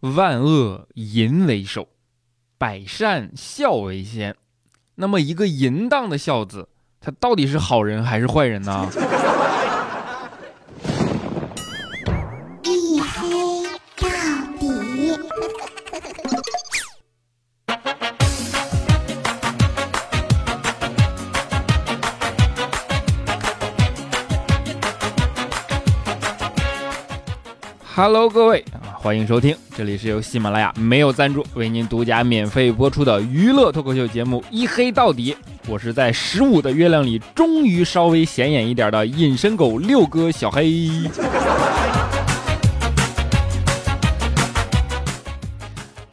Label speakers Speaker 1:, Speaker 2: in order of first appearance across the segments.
Speaker 1: 万恶淫为首，百善孝为先。那么，一个淫荡的孝子，他到底是好人还是坏人呢？Hello，各位啊，欢迎收听，这里是由喜马拉雅没有赞助为您独家免费播出的娱乐脱口秀节目《一黑到底》。我是在十五的月亮里终于稍微显眼一点的隐身狗六哥小黑。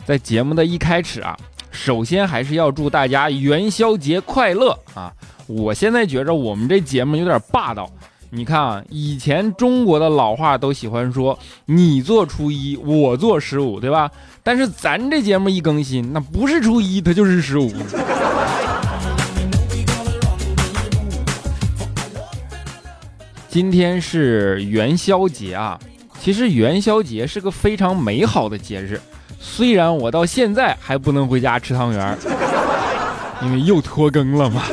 Speaker 1: 在节目的一开始啊，首先还是要祝大家元宵节快乐啊！我现在觉着我们这节目有点霸道。你看啊，以前中国的老话都喜欢说“你做初一，我做十五”，对吧？但是咱这节目一更新，那不是初一，它就是十五。今天是元宵节啊，其实元宵节是个非常美好的节日，虽然我到现在还不能回家吃汤圆，因为又拖更了嘛。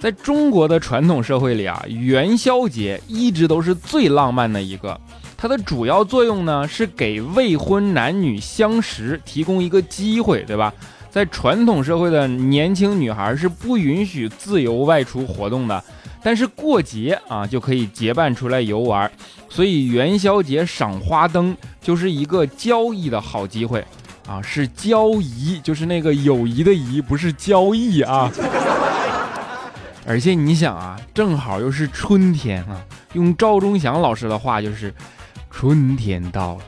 Speaker 1: 在中国的传统社会里啊，元宵节一直都是最浪漫的一个。它的主要作用呢，是给未婚男女相识提供一个机会，对吧？在传统社会的年轻女孩是不允许自由外出活动的，但是过节啊就可以结伴出来游玩。所以元宵节赏花灯就是一个交易的好机会啊，是交易，就是那个友谊的谊，不是交易啊。而且你想啊，正好又是春天啊，用赵忠祥老师的话就是，春天到了，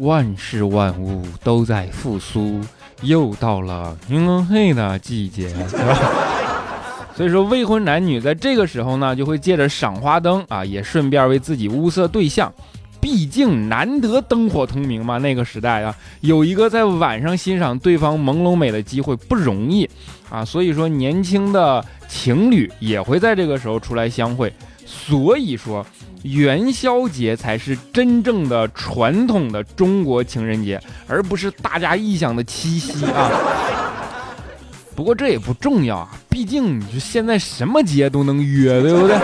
Speaker 1: 万事万物都在复苏，又到了云黑的季节，对吧？所以说，未婚男女在这个时候呢，就会借着赏花灯啊，也顺便为自己物色对象。毕竟难得灯火通明嘛，那个时代啊，有一个在晚上欣赏对方朦胧美的机会不容易啊，所以说年轻的情侣也会在这个时候出来相会。所以说元宵节才是真正的传统的中国情人节，而不是大家臆想的七夕啊。不过这也不重要啊，毕竟你说现在什么节都能约，对不对？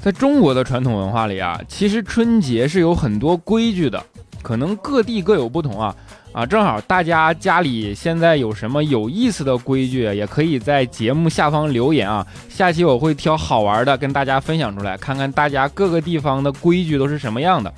Speaker 1: 在中国的传统文化里啊，其实春节是有很多规矩的，可能各地各有不同啊啊！正好大家家里现在有什么有意思的规矩，也可以在节目下方留言啊。下期我会挑好玩的跟大家分享出来，看看大家各个地方的规矩都是什么样的。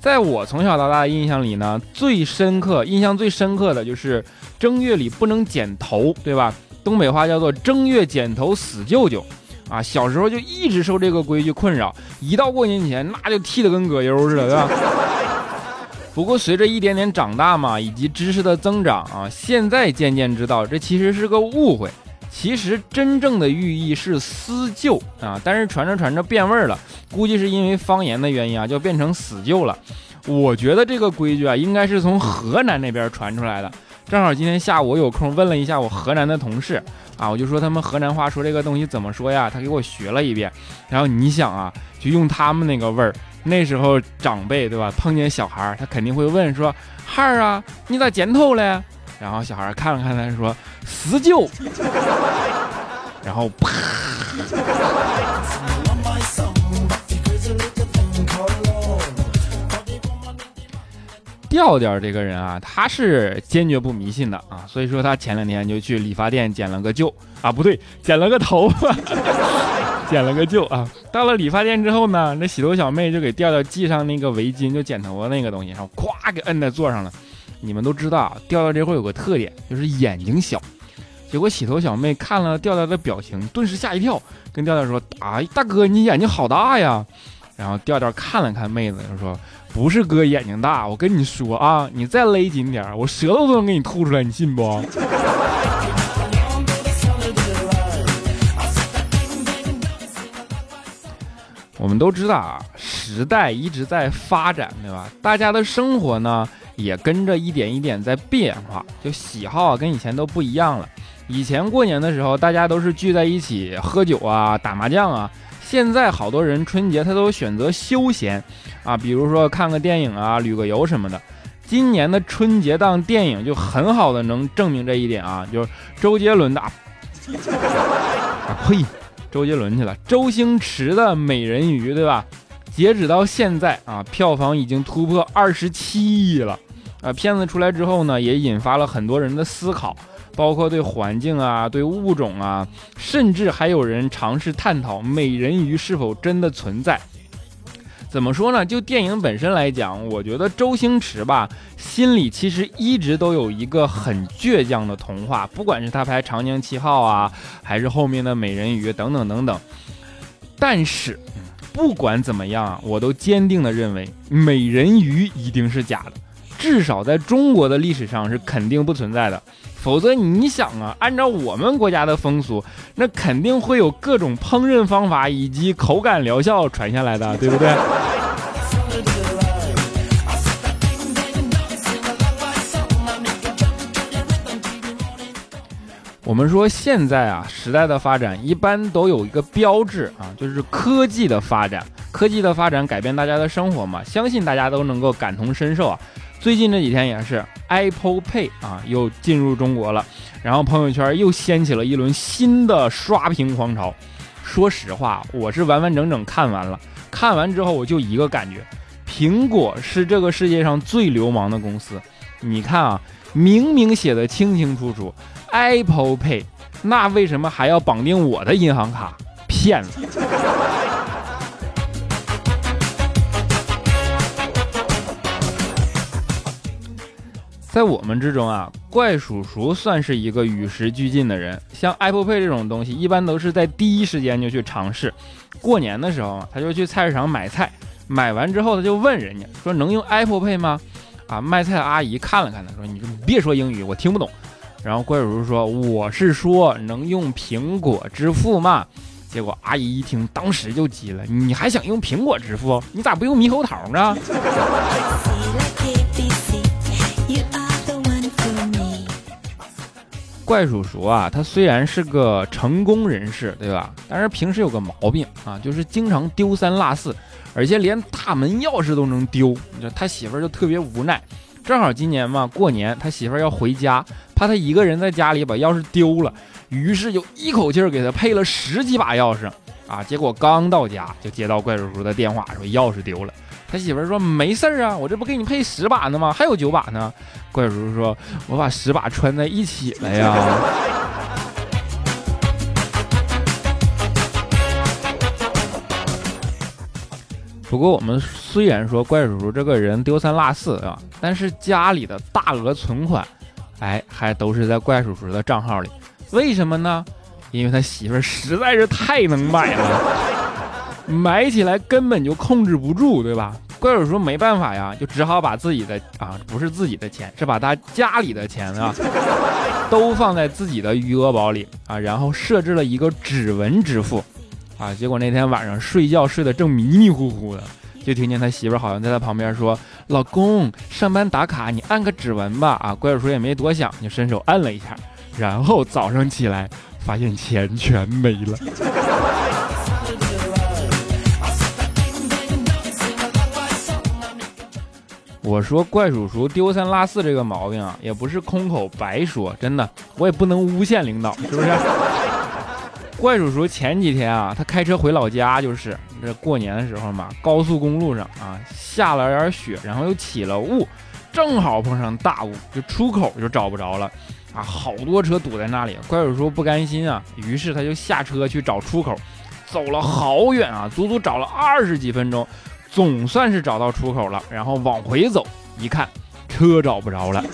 Speaker 1: 在我从小到大的印象里呢，最深刻、印象最深刻的就是正月里不能剪头，对吧？东北话叫做“正月剪头死舅舅”。啊，小时候就一直受这个规矩困扰，一到过年前那就剃得跟葛优似的，对吧？不过随着一点点长大嘛，以及知识的增长啊，现在渐渐知道这其实是个误会。其实真正的寓意是思旧啊，但是传着传着变味儿了，估计是因为方言的原因啊，就变成死旧了。我觉得这个规矩啊，应该是从河南那边传出来的。正好今天下午我有空问了一下我河南的同事。啊，我就说他们河南话说这个东西怎么说呀？他给我学了一遍，然后你想啊，就用他们那个味儿，那时候长辈对吧？碰见小孩儿，他肯定会问说：“孩儿啊，你咋剪头嘞？”然后小孩看了看他说：“死舅。” 然后啪。调调这个人啊，他是坚决不迷信的啊，所以说他前两天就去理发店剪了个旧啊，不对，剪了个头 发，剪了个旧啊。到了理发店之后呢，那洗头小妹就给调调系上那个围巾，就剪头发那个东西，然后咵给摁在座上了。你们都知道啊，调调这会有个特点，就是眼睛小。结果洗头小妹看了调调的表情，顿时吓一跳，跟调调说：“啊，大哥，你眼睛好大呀！”然后调调看了看妹子，就说。不是哥眼睛大，我跟你说啊，你再勒紧点我舌头都能给你吐出来，你信不？我们都知道啊，时代一直在发展，对吧？大家的生活呢，也跟着一点一点在变化，就喜好啊，跟以前都不一样了。以前过年的时候，大家都是聚在一起喝酒啊、打麻将啊。现在好多人春节他都选择休闲啊，比如说看个电影啊、旅个游什么的。今年的春节档电影就很好的能证明这一点啊，就是周杰伦的啊，呸，周杰伦去了，周星驰的《美人鱼》，对吧？截止到现在啊，票房已经突破二十七亿了。啊，片子出来之后呢，也引发了很多人的思考，包括对环境啊、对物种啊，甚至还有人尝试探讨美人鱼是否真的存在。怎么说呢？就电影本身来讲，我觉得周星驰吧，心里其实一直都有一个很倔强的童话，不管是他拍《长江七号》啊，还是后面的《美人鱼》等等等等。但是，不管怎么样啊，我都坚定的认为，美人鱼一定是假的，至少在中国的历史上是肯定不存在的。否则你想啊，按照我们国家的风俗，那肯定会有各种烹饪方法以及口感疗效传下来的，对不对？我们说现在啊，时代的发展一般都有一个标志啊，就是科技的发展。科技的发展改变大家的生活嘛，相信大家都能够感同身受啊。最近这几天也是 Apple Pay 啊，又进入中国了，然后朋友圈又掀起了一轮新的刷屏狂潮。说实话，我是完完整整看完了，看完之后我就一个感觉，苹果是这个世界上最流氓的公司。你看啊，明明写的清清楚楚，Apple Pay，那为什么还要绑定我的银行卡？骗子！在我们之中啊，怪叔叔算是一个与时俱进的人。像 Apple Pay 这种东西，一般都是在第一时间就去尝试。过年的时候他就去菜市场买菜，买完之后他就问人家说：“能用 Apple Pay 吗？”啊，卖菜阿姨看了看他，说：“你别说英语，我听不懂。”然后怪叔叔说：“我是说能用苹果支付吗？”结果阿姨一听，当时就急了：“你还想用苹果支付？你咋不用猕猴桃呢？”怪叔叔啊，他虽然是个成功人士，对吧？但是平时有个毛病啊，就是经常丢三落四，而且连大门钥匙都能丢。你说他媳妇儿就特别无奈。正好今年嘛，过年他媳妇儿要回家，怕他一个人在家里把钥匙丢了，于是就一口气儿给他配了十几把钥匙啊。结果刚到家就接到怪叔叔的电话，说钥匙丢了。他媳妇儿说：“没事儿啊，我这不给你配十把呢吗？还有九把呢。”怪叔叔说：“我把十把穿在一起了呀。”不过我们虽然说怪叔叔这个人丢三落四啊，但是家里的大额存款，哎，还都是在怪叔叔的账号里。为什么呢？因为他媳妇儿实在是太能买了。买起来根本就控制不住，对吧？怪叔叔没办法呀，就只好把自己的啊，不是自己的钱，是把他家里的钱啊，都放在自己的余额宝里啊，然后设置了一个指纹支付啊。结果那天晚上睡觉睡得正迷迷糊糊的，就听见他媳妇好像在他旁边说：“老公，上班打卡你按个指纹吧。”啊，怪叔叔也没多想，就伸手按了一下，然后早上起来发现钱全没了。我说怪叔叔丢三落四这个毛病啊，也不是空口白说，真的，我也不能诬陷领导，是不是？怪叔叔前几天啊，他开车回老家，就是这过年的时候嘛，高速公路上啊下了点雪，然后又起了雾，正好碰上大雾，就出口就找不着了，啊，好多车堵在那里。怪叔叔不甘心啊，于是他就下车去找出口，走了好远啊，足足找了二十几分钟。总算是找到出口了，然后往回走，一看车找不着了。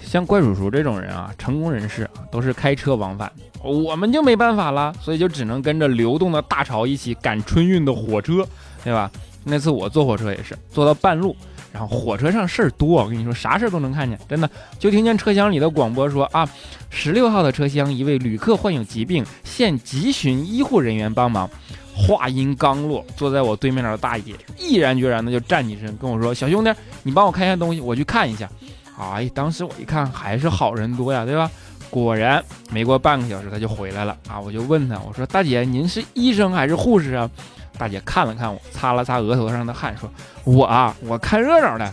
Speaker 1: 像怪叔叔这种人啊，成功人士，都是开车往返，我们就没办法了，所以就只能跟着流动的大潮一起赶春运的火车，对吧？那次我坐火车也是，坐到半路。然后火车上事儿多，我跟你说，啥事儿都能看见，真的。就听见车厢里的广播说啊，十六号的车厢一位旅客患有疾病，现急寻医护人员帮忙。话音刚落，坐在我对面的大爷毅然决然的就站起身跟我说：“小兄弟，你帮我看一下东西，我去看一下。”哎，当时我一看还是好人多呀，对吧？果然没过半个小时他就回来了啊！我就问他，我说：“大姐，您是医生还是护士啊？”大姐看了看我，擦了擦额头上的汗，说：“我啊，我看热闹的。”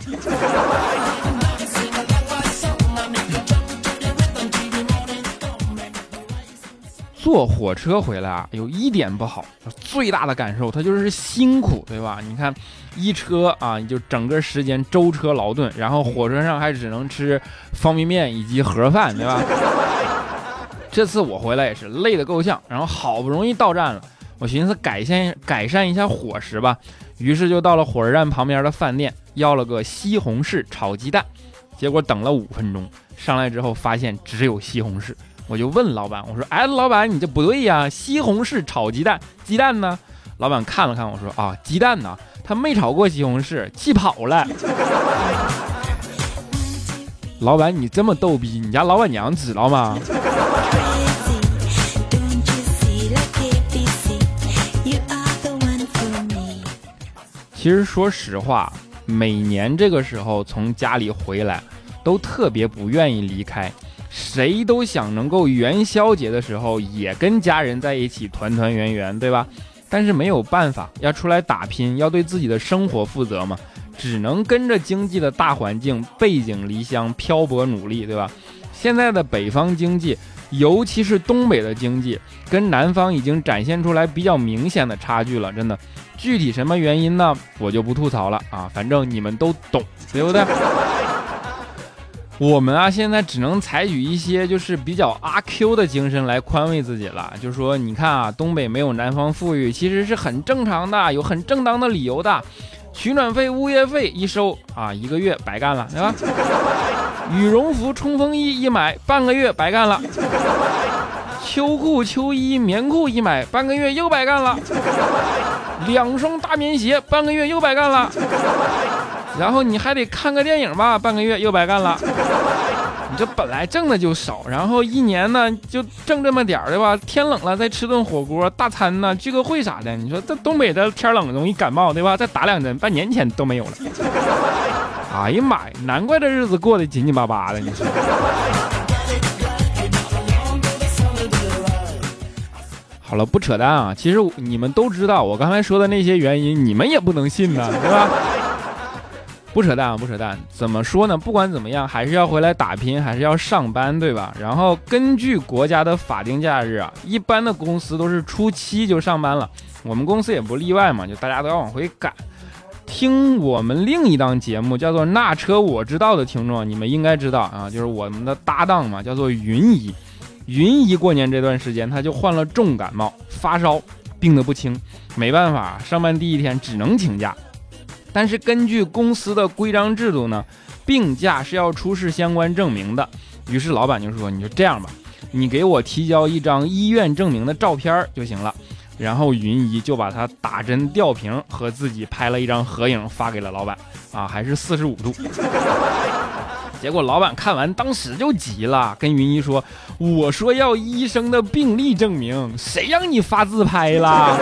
Speaker 1: 坐火车回来啊，有一点不好，最大的感受它就是辛苦，对吧？你看，一车啊，你就整个时间舟车劳顿，然后火车上还只能吃方便面以及盒饭，对吧？这次我回来也是累得够呛，然后好不容易到站了，我寻思改善改善一下伙食吧，于是就到了火车站旁边的饭店，要了个西红柿炒鸡蛋，结果等了五分钟，上来之后发现只有西红柿。我就问老板，我说：“哎，老板，你这不对呀，西红柿炒鸡蛋，鸡蛋呢？”老板看了看我说：“啊，鸡蛋呢？他没炒过西红柿，气跑了。”老板，你这么逗逼，你家老板娘知道吗？其实说实话，每年这个时候从家里回来，都特别不愿意离开。谁都想能够元宵节的时候也跟家人在一起团团圆圆，对吧？但是没有办法，要出来打拼，要对自己的生活负责嘛，只能跟着经济的大环境背井离乡漂泊努力，对吧？现在的北方经济，尤其是东北的经济，跟南方已经展现出来比较明显的差距了，真的。具体什么原因呢？我就不吐槽了啊，反正你们都懂，对不对？我们啊，现在只能采取一些就是比较阿 Q 的精神来宽慰自己了。就是说你看啊，东北没有南方富裕，其实是很正常的，有很正当的理由的。取暖费、物业费一收啊，一个月白干了，对吧？羽绒服、冲锋衣一买，半个月白干了。秋裤、秋衣、棉裤一买，半个月又白干了。两双大棉鞋，半个月又白干了。然后你还得看个电影吧，半个月又白干了。你这本来挣的就少，然后一年呢就挣这么点儿，对吧？天冷了再吃顿火锅大餐呢，聚个会啥的。你说这东北的天冷容易感冒，对吧？再打两针，半年钱都没有了。哎呀妈呀，难怪这日子过得紧紧巴巴的。你说。好了，不扯淡啊。其实你们都知道，我刚才说的那些原因，你们也不能信呢，对吧？不扯淡啊，不扯淡。怎么说呢？不管怎么样，还是要回来打拼，还是要上班，对吧？然后根据国家的法定假日啊，一般的公司都是初七就上班了，我们公司也不例外嘛，就大家都要往回赶。听我们另一档节目叫做《那车我知道》的听众，你们应该知道啊，就是我们的搭档嘛，叫做云姨。云姨过年这段时间，他就患了重感冒，发烧，病得不轻，没办法，上班第一天只能请假。但是根据公司的规章制度呢，病假是要出示相关证明的。于是老板就说：“你就这样吧，你给我提交一张医院证明的照片就行了。”然后云姨就把他打针吊瓶和自己拍了一张合影发给了老板，啊，还是四十五度。结果老板看完当时就急了，跟云姨说：“我说要医生的病历证明，谁让你发自拍了？”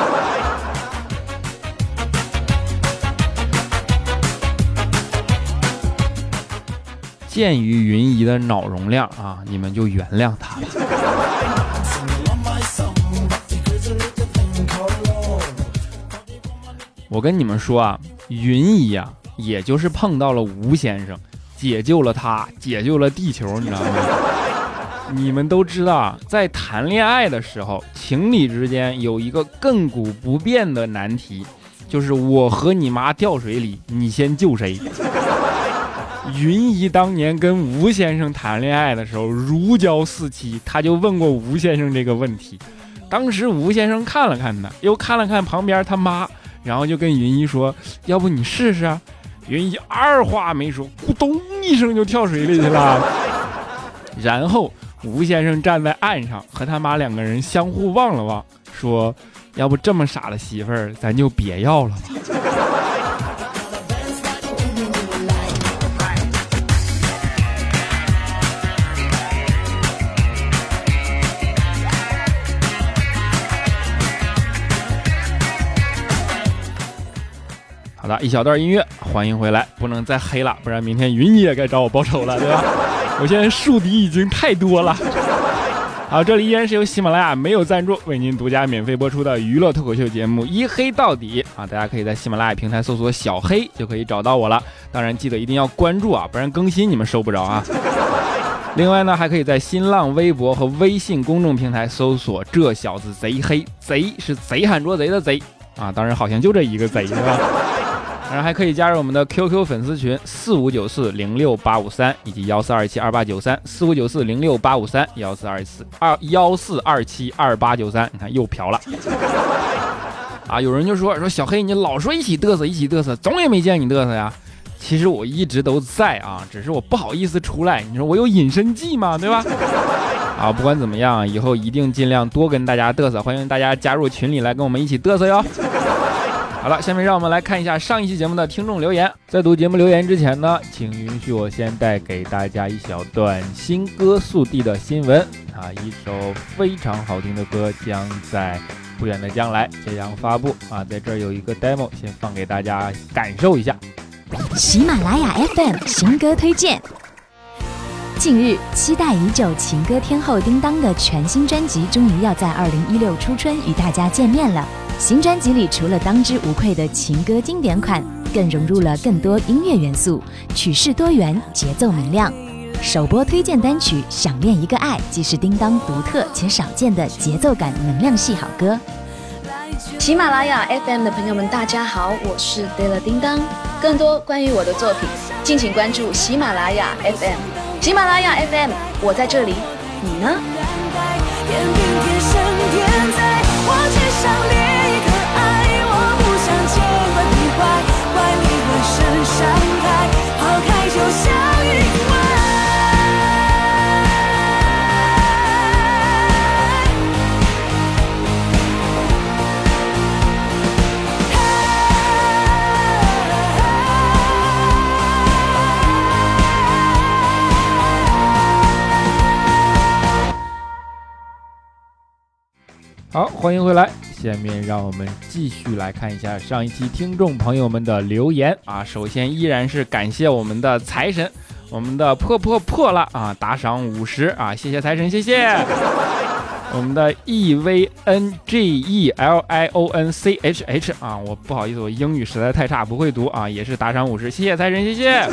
Speaker 1: 鉴于云姨的脑容量啊，你们就原谅她吧。我跟你们说啊，云姨啊，也就是碰到了吴先生，解救了他，解救了地球，你知道吗？你们都知道啊，在谈恋爱的时候，情侣之间有一个亘古不变的难题，就是我和你妈掉水里，你先救谁？云姨当年跟吴先生谈恋爱的时候如胶似漆，他就问过吴先生这个问题。当时吴先生看了看他，又看了看旁边他妈，然后就跟云一说：“要不你试试啊？”云一二话没说，咕咚一声就跳水里去了。然后吴先生站在岸上，和他妈两个人相互望了望，说：“要不这么傻的媳妇儿，咱就别要了吧。”好的，一小段音乐，欢迎回来，不能再黑了，不然明天云也该找我报仇了，对吧？我现在树敌已经太多了。好，这里依然是由喜马拉雅没有赞助为您独家免费播出的娱乐脱口秀节目《一黑到底》啊！大家可以在喜马拉雅平台搜索“小黑”就可以找到我了。当然记得一定要关注啊，不然更新你们收不着啊。另外呢，还可以在新浪微博和微信公众平台搜索“这小子贼黑”，贼是贼喊捉贼的贼啊！当然好像就这一个贼，是吧？然后还可以加入我们的 QQ 粉丝群四五九四零六八五三以及幺四二七二八九三四五九四零六八五三幺四二四二幺四二七二八九三，你看又嫖了啊！有人就说说小黑，你老说一起嘚瑟一起嘚瑟，总也没见你嘚瑟呀。其实我一直都在啊，只是我不好意思出来。你说我有隐身技吗？对吧？啊，不管怎么样，以后一定尽量多跟大家嘚瑟，欢迎大家加入群里来跟我们一起嘚瑟哟。好了，下面让我们来看一下上一期节目的听众留言。在读节目留言之前呢，请允许我先带给大家一小段新歌速递的新闻啊，一首非常好听的歌将在不远的将来即将发布啊，在这儿有一个 demo，先放给大家感受一下。
Speaker 2: 喜马拉雅 FM 新歌推荐。近日，期待已久情歌天后叮当的全新专辑终于要在二零一六初春与大家见面了。新专辑里除了当之无愧的情歌经典款，更融入了更多音乐元素，曲式多元，节奏明亮。首播推荐单曲《想念一个爱》即是叮当独特且少见的节奏感能量系好歌。
Speaker 3: 喜马拉雅 FM 的朋友们，大家好，我是叮了叮当。更多关于我的作品，敬请关注喜马拉雅 FM。喜马拉雅 FM，我在这里，你呢？
Speaker 1: 好，欢迎回来。下面让我们继续来看一下上一期听众朋友们的留言啊。首先依然是感谢我们的财神，我们的破破破了啊，打赏五十啊，谢谢财神，谢谢。我们的 E V N G E L I O N C H H 啊，我不好意思，我英语实在太差，不会读啊，也是打赏五十，谢谢财神，谢谢。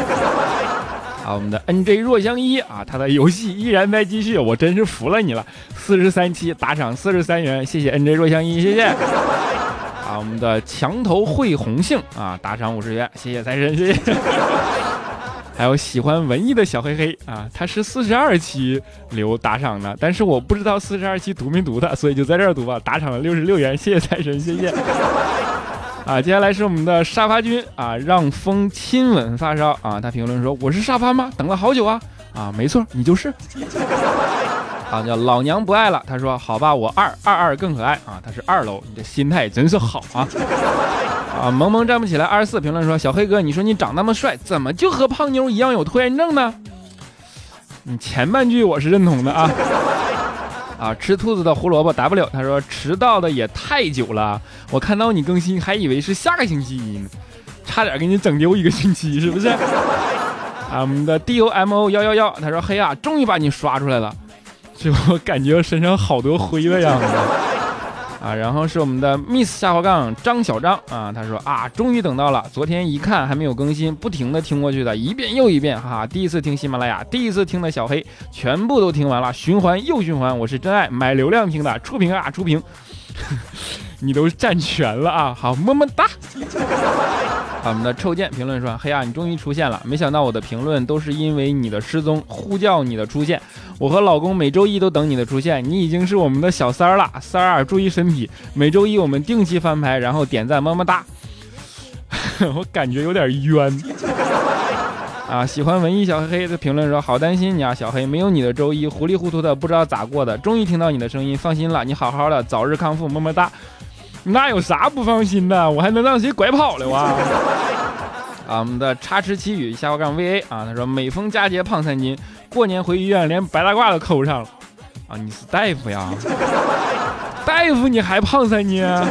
Speaker 1: 啊，我们的 N J 若相依啊，他的游戏依然在继续，我真是服了你了。四十三期打赏四十三元，谢谢 N J 若相依，谢谢。啊，我们的墙头会红杏啊，打赏五十元，谢谢财神，谢谢。还有喜欢文艺的小黑黑啊，他是四十二期留打赏的，但是我不知道四十二期读没读的，所以就在这儿读吧，打赏了六十六元，谢谢财神，谢谢。啊，接下来是我们的沙发君啊，让风亲吻发烧啊，他评论说：“我是沙发吗？等了好久啊！”啊，没错，你就是。啊，叫老娘不爱了。他说：“好吧，我二二二更可爱啊。”他是二楼，你这心态真是好啊！啊，萌萌站不起来。二十四评论说：“小黑哥，你说你长那么帅，怎么就和胖妞一样有拖延症呢？”你前半句我是认同的啊。啊，吃兔子的胡萝卜 W，他说迟到的也太久了，我看到你更新还以为是下个星期一呢，差点给你整丢一个星期，是不是？啊，我们的 D O M O 幺幺幺，他说嘿呀，终于把你刷出来了，就我感觉身上好多灰的样子。啊，然后是我们的 Miss 下滑杠张小张啊，他说啊，终于等到了，昨天一看还没有更新，不停的听过去的，一遍又一遍，哈哈，第一次听喜马拉雅，第一次听的小黑，全部都听完了，循环又循环，我是真爱，买流量听的，触屏啊触屏，你都占全了啊，好么么哒。我们的臭剑评论说：“黑啊，你终于出现了！没想到我的评论都是因为你的失踪，呼叫你的出现。我和老公每周一都等你的出现，你已经是我们的小三儿了。三儿注意身体。每周一我们定期翻牌，然后点赞么么哒。我感觉有点冤啊！喜欢文艺小黑黑的评论说：好担心你啊，小黑，没有你的周一糊里糊涂的，不知道咋过的。终于听到你的声音，放心了，你好好的，早日康复，么么哒。”那有啥不放心的？我还能让谁拐跑了哇？啊，我们的插翅奇语下划杠 VA 啊，他说每逢佳节胖三斤，过年回医院连白大褂都扣上了。啊，你是大夫呀？大夫你还胖三斤？啊，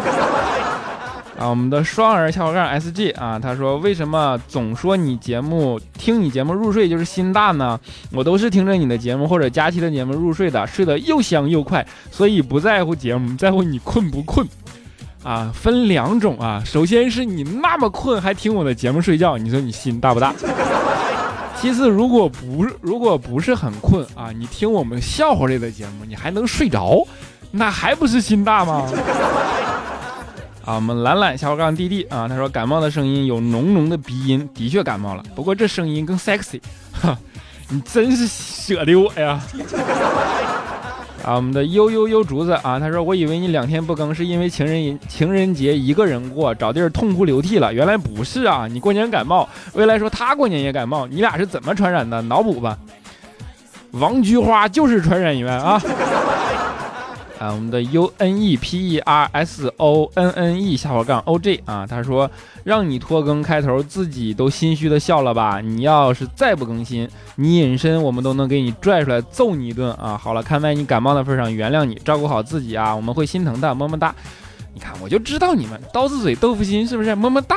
Speaker 1: 啊，我们的双儿下划杠 SG 啊，他说为什么总说你节目听你节目入睡就是心大呢？我都是听着你的节目或者佳期的节目入睡的，睡得又香又快，所以不在乎节目，在乎你困不困。啊，分两种啊，首先是你那么困还听我的节目睡觉，你说你心大不大？其次，如果不如果不是很困啊，你听我们笑话类的节目，你还能睡着，那还不是心大吗？啊，我们懒懒小杠弟弟啊，他说感冒的声音有浓浓的鼻音，的确感冒了，不过这声音更 sexy，哈，你真是舍得我呀！啊，我们的悠悠悠竹子啊，他说我以为你两天不更是因为情人情人节一个人过，找地儿痛哭流涕了，原来不是啊，你过年感冒，未来说他过年也感冒，你俩是怎么传染的？脑补吧，王菊花就是传染源啊。啊，我们的 U N E P E R S O N N E 下划杠 O J 啊，他说让你拖更开头，自己都心虚的笑了吧？你要是再不更新，你隐身我们都能给你拽出来揍你一顿啊！好了，看在你感冒的份上，原谅你，照顾好自己啊，我们会心疼的，么么哒。你看，我就知道你们刀子嘴豆腐心，是不是？么么哒。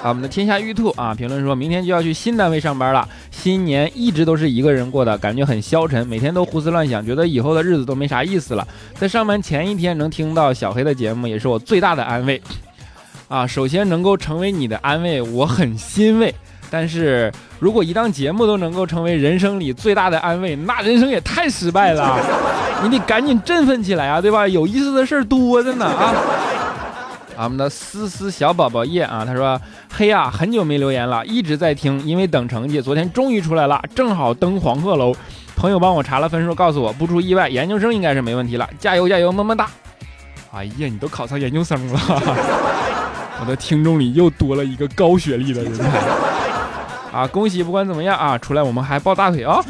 Speaker 1: 啊，我们的天下玉兔啊，评论说明天就要去新单位上班了。新年一直都是一个人过的，感觉很消沉，每天都胡思乱想，觉得以后的日子都没啥意思了。在上班前一天能听到小黑的节目，也是我最大的安慰。啊，首先能够成为你的安慰，我很欣慰。但是如果一档节目都能够成为人生里最大的安慰，那人生也太失败了。你得赶紧振奋起来啊，对吧？有意思的事儿多着呢啊。我们的思思小宝宝叶啊，他说：“嘿呀，很久没留言了，一直在听，因为等成绩，昨天终于出来了，正好登黄鹤楼。朋友帮我查了分数，告诉我不出意外，研究生应该是没问题了，加油加油，么么哒！哎呀，你都考上研究生了，我的听众里又多了一个高学历的人才啊！恭喜，不管怎么样啊，出来我们还抱大腿啊！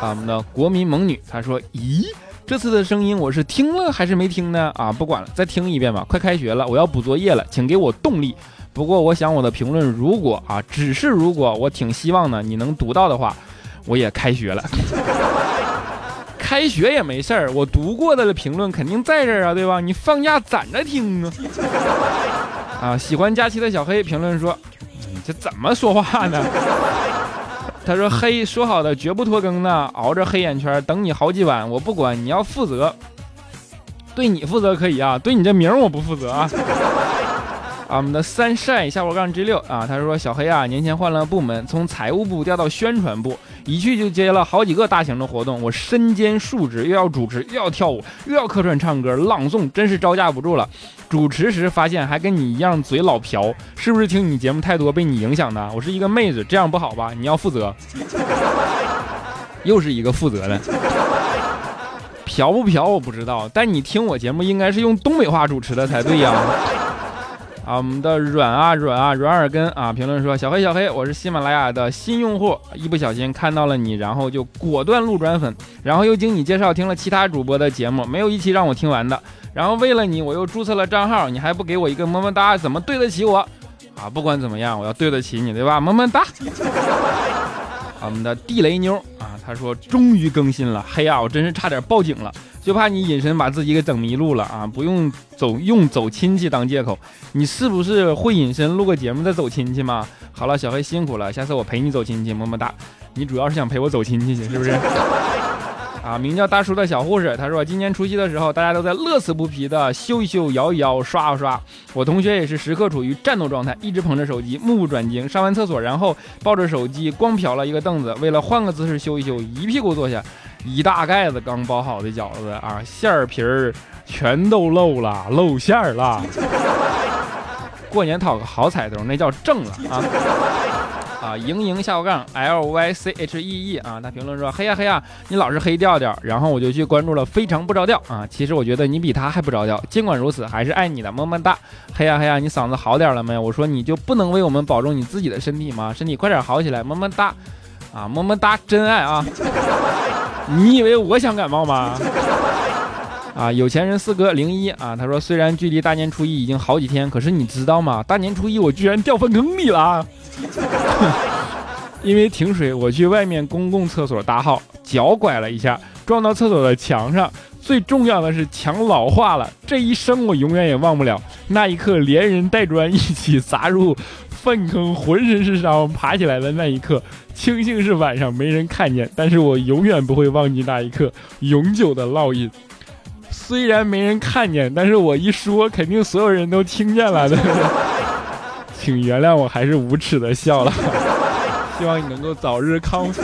Speaker 1: 啊，我们的国民猛女，她说：咦？”这次的声音我是听了还是没听呢？啊，不管了，再听一遍吧。快开学了，我要补作业了，请给我动力。不过我想我的评论，如果啊，只是如果，我挺希望呢，你能读到的话，我也开学了。开学也没事儿，我读过的评论肯定在这儿啊，对吧？你放假攒着听啊。啊，喜欢假期的小黑评论说，你这怎么说话呢？他说：“ 黑说好的绝不拖更呢，熬着黑眼圈等你好几晚，我不管，你要负责，对你负责可以啊，对你这名我不负责啊。”啊，我们的三晒下播杠 G 六啊，他说：“小黑啊，年前换了部门，从财务部调到宣传部，一去就接了好几个大型的活动，我身兼数职，又要主持，又要跳舞，又要客串唱歌、朗诵，真是招架不住了。主持时发现还跟你一样嘴老瓢，是不是听你节目太多被你影响的？我是一个妹子，这样不好吧？你要负责。又是一个负责的，瓢不瓢我不知道，但你听我节目应该是用东北话主持的才对呀。”，我们的软啊软啊软耳根啊，评论说小黑小黑，我是喜马拉雅的新用户，一不小心看到了你，然后就果断路转粉，然后又经你介绍听了其他主播的节目，没有一期让我听完的，然后为了你我又注册了账号，你还不给我一个么么哒，怎么对得起我？啊，不管怎么样，我要对得起你，对吧？么么哒。我们的地雷妞啊，她说终于更新了，嘿呀，我真是差点报警了。就怕你隐身把自己给整迷路了啊！不用走用走亲戚当借口，你是不是会隐身录个节目再走亲戚吗？好了，小黑辛苦了，下次我陪你走亲戚，么么哒。你主要是想陪我走亲戚去，是不是？啊，名叫大叔的小护士，他说今年除夕的时候，大家都在乐此不疲的秀一秀、摇一摇、刷一刷。我同学也是时刻处于战斗状态，一直捧着手机，目不转睛。上完厕所，然后抱着手机光瞟了一个凳子，为了换个姿势修一修，一屁股坐下。一大盖子刚包好的饺子啊，馅儿皮儿全都漏了，露馅儿了。过年讨个好彩头，那叫挣了啊！啊，莹莹下杠 L Y C H E E 啊，他评论说：黑呀黑呀，你老是黑调调。然后我就去关注了，非常不着调啊。其实我觉得你比他还不着调。尽管如此，还是爱你的，么么哒。黑呀黑呀，你嗓子好点了没？我说你就不能为我们保重你自己的身体吗？身体快点好起来，么么哒。啊，么么哒，真爱啊。你以为我想感冒吗？啊，有钱人四哥零一啊，他说虽然距离大年初一已经好几天，可是你知道吗？大年初一我居然掉粪坑里了。因为停水，我去外面公共厕所大号，脚拐了一下，撞到厕所的墙上，最重要的是墙老化了，这一生我永远也忘不了。那一刻，连人带砖一起砸入粪坑，浑身是伤，爬起来的那一刻，庆幸是晚上没人看见，但是我永远不会忘记那一刻永久的烙印。虽然没人看见，但是我一说，肯定所有人都听见了的。请原谅我，还是无耻的笑了。希望你能够早日康复。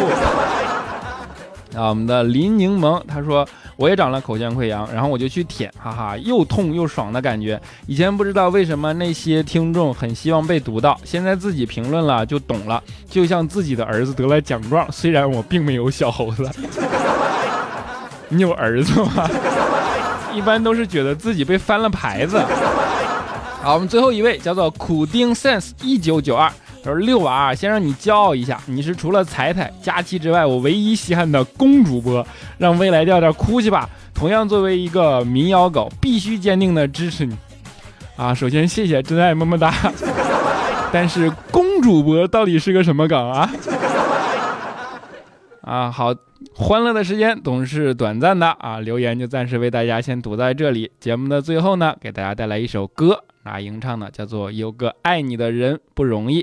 Speaker 1: 啊，我们的林柠檬他说我也长了口腔溃疡，然后我就去舔，哈哈，又痛又爽的感觉。以前不知道为什么那些听众很希望被读到，现在自己评论了就懂了，就像自己的儿子得了奖状，虽然我并没有小猴子。你有儿子吗？一般都是觉得自己被翻了牌子。好，我们最后一位叫做苦丁 sense 一九九二。他说：“六娃，先让你骄傲一下，你是除了彩彩、佳期之外，我唯一稀罕的公主播。让未来调调哭去吧。同样作为一个民谣狗，必须坚定的支持你。啊，首先谢谢真爱么么哒。但是公主播到底是个什么梗啊？啊，好，欢乐的时间总是短暂的啊。留言就暂时为大家先读在这里。节目的最后呢，给大家带来一首歌，那吟唱的叫做《有个爱你的人不容易》。”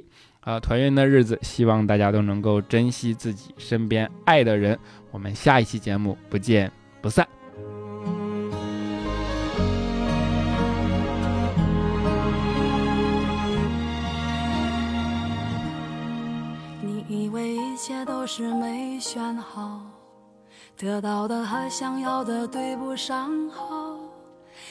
Speaker 1: 啊，团圆的日子，希望大家都能够珍惜自己身边爱的人。我们下一期节目不见不散。
Speaker 4: 你以为一切都是没选好，得到的和想要的对不上号。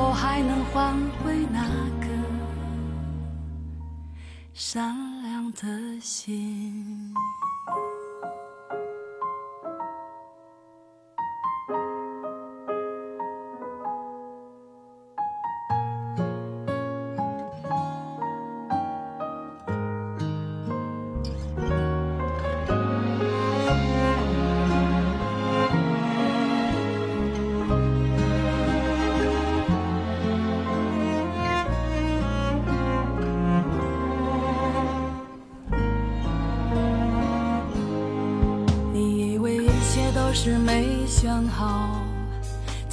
Speaker 4: 是否还能换回那个善良的心？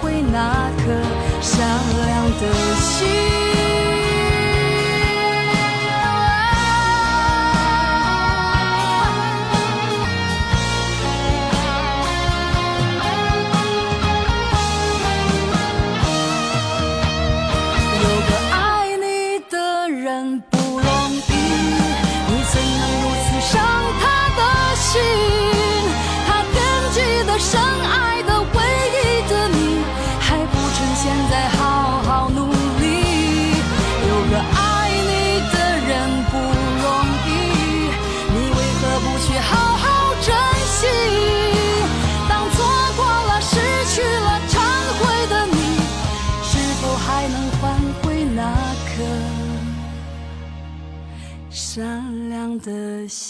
Speaker 4: 回那颗善良的心？的心。